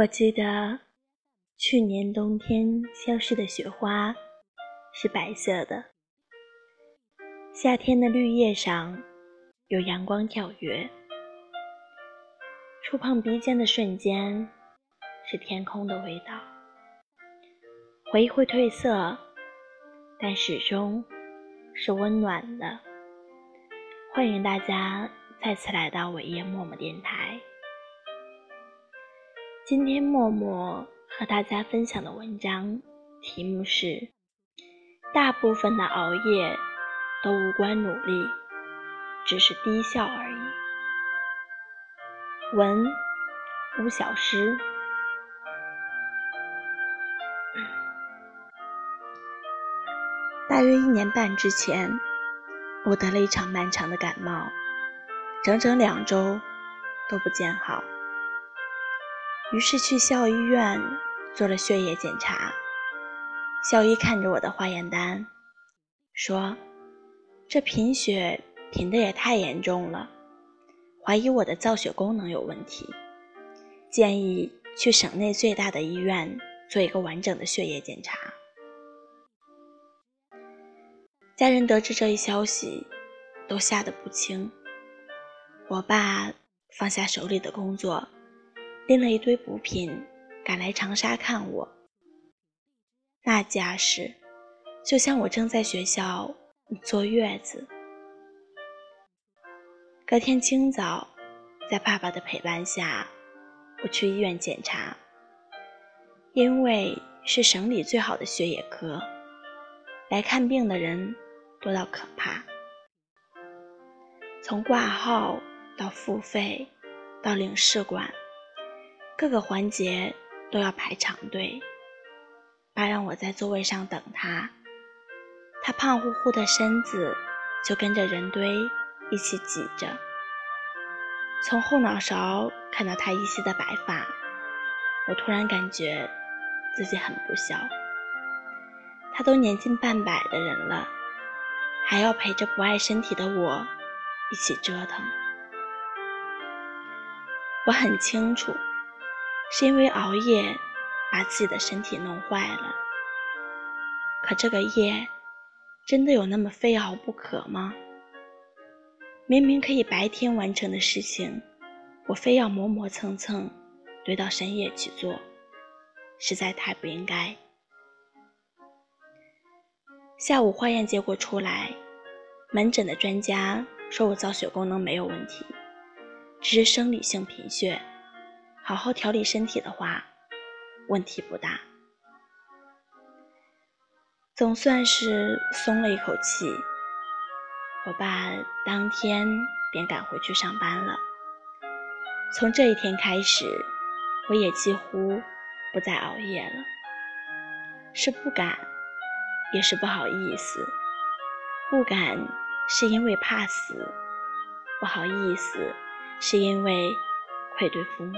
我记得去年冬天消失的雪花是白色的，夏天的绿叶上有阳光跳跃，触碰鼻尖的瞬间是天空的味道。回忆会褪色，但始终是温暖的。欢迎大家再次来到伟业默默电台。今天默默和大家分享的文章题目是：大部分的熬夜都无关努力，只是低效而已。文吴小诗。大约一年半之前，我得了一场漫长的感冒，整整两周都不见好。于是去校医院做了血液检查，校医看着我的化验单，说：“这贫血贫的也太严重了，怀疑我的造血功能有问题，建议去省内最大的医院做一个完整的血液检查。”家人得知这一消息，都吓得不轻。我爸放下手里的工作。拎了一堆补品，赶来长沙看我。那架势，就像我正在学校坐月子。隔天清早，在爸爸的陪伴下，我去医院检查。因为是省里最好的血液科，来看病的人多到可怕。从挂号到付费，到领试管。各个环节都要排长队，爸让我在座位上等他，他胖乎乎的身子就跟着人堆一起挤着。从后脑勺看到他依稀的白发，我突然感觉自己很不孝。他都年近半百的人了，还要陪着不爱身体的我一起折腾。我很清楚。是因为熬夜把自己的身体弄坏了，可这个夜真的有那么非熬不可吗？明明可以白天完成的事情，我非要磨磨蹭蹭堆到深夜去做，实在太不应该。下午化验结果出来，门诊的专家说我造血功能没有问题，只是生理性贫血。好好调理身体的话，问题不大。总算是松了一口气。我爸当天便赶回去上班了。从这一天开始，我也几乎不再熬夜了。是不敢，也是不好意思。不敢是因为怕死，不好意思是因为愧对父母。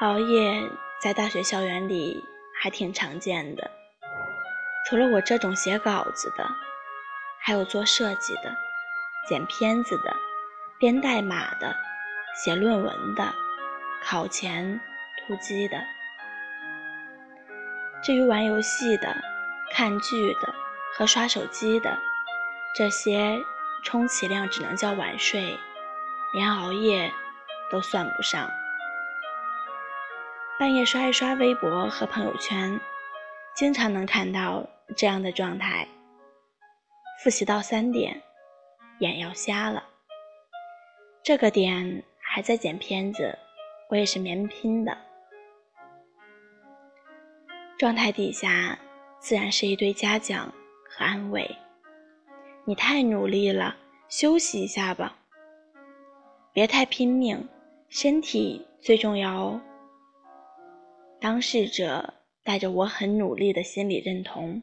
熬夜在大学校园里还挺常见的，除了我这种写稿子的，还有做设计的、剪片子的、编代码的、写论文的、考前突击的。至于玩游戏的、看剧的和刷手机的，这些充其量只能叫晚睡，连熬夜都算不上。半夜刷一刷微博和朋友圈，经常能看到这样的状态：复习到三点，眼要瞎了。这个点还在剪片子，我也是棉拼的。状态底下自然是一堆嘉奖和安慰：“你太努力了，休息一下吧，别太拼命，身体最重要哦。”当事者带着我很努力的心理认同，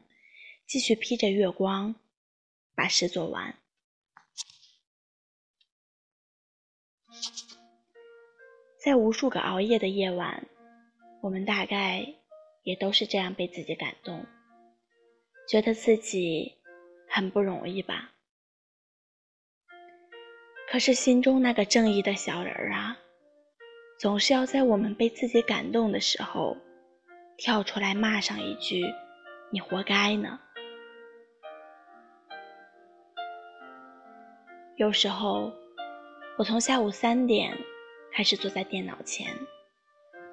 继续披着月光把事做完。在无数个熬夜的夜晚，我们大概也都是这样被自己感动，觉得自己很不容易吧？可是心中那个正义的小人儿啊，总是要在我们被自己感动的时候，跳出来骂上一句“你活该”呢？有时候，我从下午三点开始坐在电脑前，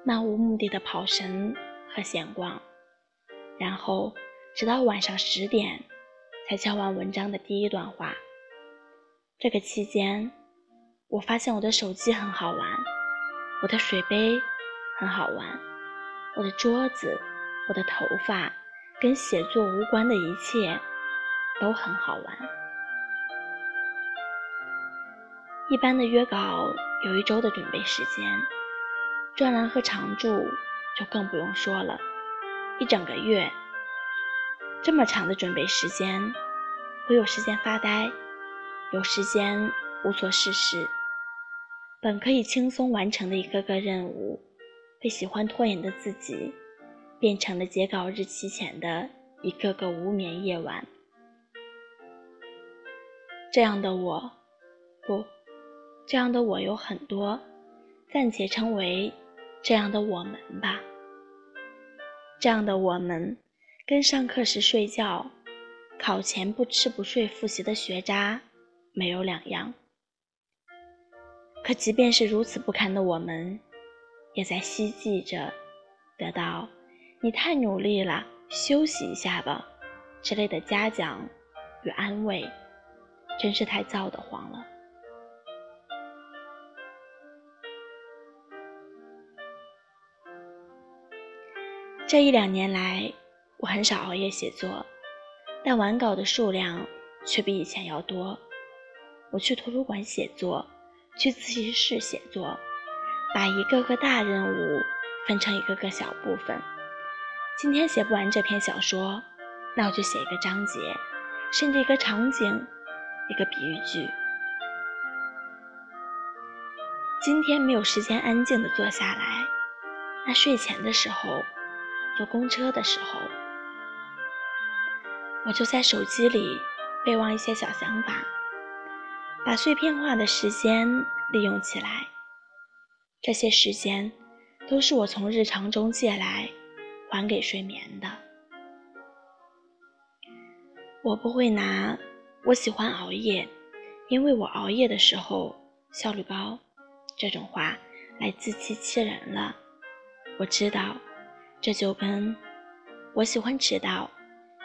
漫无目的的跑神和闲逛，然后直到晚上十点才敲完文章的第一段话。这个期间，我发现我的手机很好玩。我的水杯很好玩，我的桌子、我的头发，跟写作无关的一切都很好玩。一般的约稿有一周的准备时间，专栏和常驻就更不用说了，一整个月。这么长的准备时间，我有时间发呆，有时间无所事事。本可以轻松完成的一个个任务，被喜欢拖延的自己变成了截稿日期前的一个个无眠夜晚。这样的我，不，这样的我有很多，暂且称为这样的我们吧。这样的我们，跟上课时睡觉、考前不吃不睡复习的学渣没有两样。可即便是如此不堪的我们，也在希冀着得到“你太努力了，休息一下吧”之类的嘉奖与安慰，真是太燥得慌了。这一两年来，我很少熬夜写作，但完稿的数量却比以前要多。我去图书馆写作。去自习室写作，把一个个大任务分成一个个小部分。今天写不完这篇小说，那我就写一个章节，甚至一个场景，一个比喻句。今天没有时间安静的坐下来，那睡前的时候，坐公车的时候，我就在手机里备忘一些小想法。把碎片化的时间利用起来，这些时间都是我从日常中借来还给睡眠的。我不会拿“我喜欢熬夜，因为我熬夜的时候效率高”这种话来自欺欺人了。我知道，这就跟“我喜欢迟到，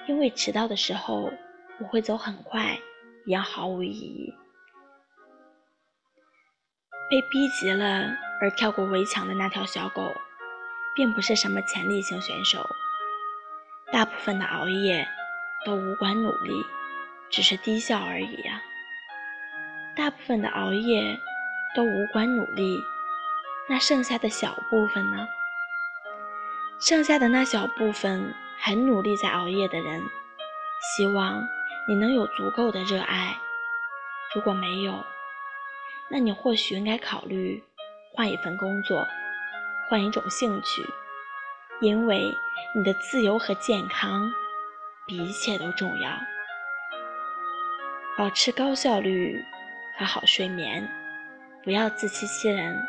因为迟到的时候我会走很快”一样毫无意义。被逼急了而跳过围墙的那条小狗，并不是什么潜力型选手。大部分的熬夜都无关努力，只是低效而已呀。大部分的熬夜都无关努力，那剩下的小部分呢？剩下的那小部分很努力在熬夜的人，希望你能有足够的热爱。如果没有，那你或许应该考虑换一份工作，换一种兴趣，因为你的自由和健康比一切都重要。保持高效率和好睡眠，不要自欺欺人。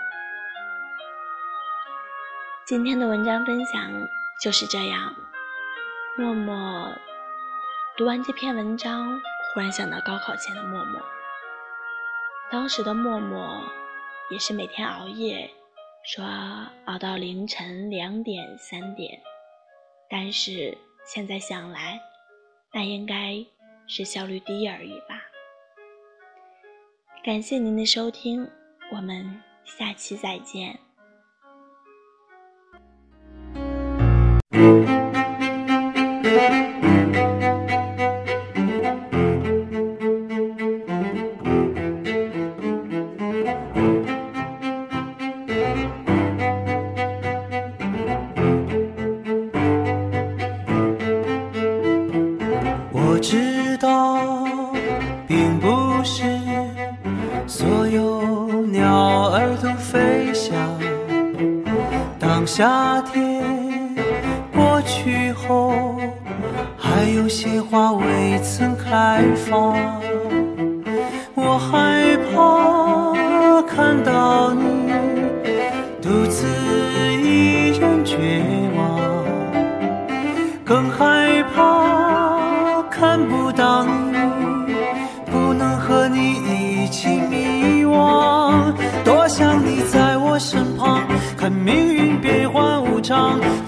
今天的文章分享就是这样。默默读完这篇文章，忽然想到高考前的默默。当时的默默也是每天熬夜，说熬到凌晨两点三点，但是现在想来，那应该是效率低而已吧。感谢您的收听，我们下期再见。当夏天过去后，还有些花未曾开放。我害怕看到你独自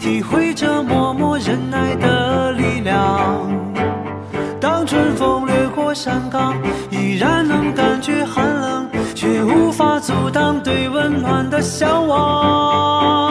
体会着默默忍耐的力量。当春风掠过山岗，依然能感觉寒冷，却无法阻挡对温暖的向往。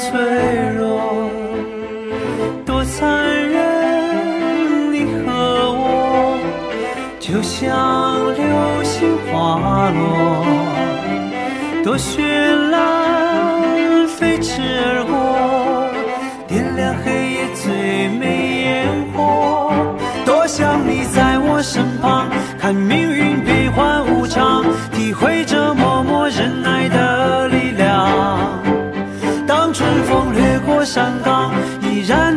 脆弱，多残忍！你和我就像流星滑落，多绚烂，飞驰而过，点亮黑夜最美烟火。多想你在我身旁，看命运变幻山岗，依然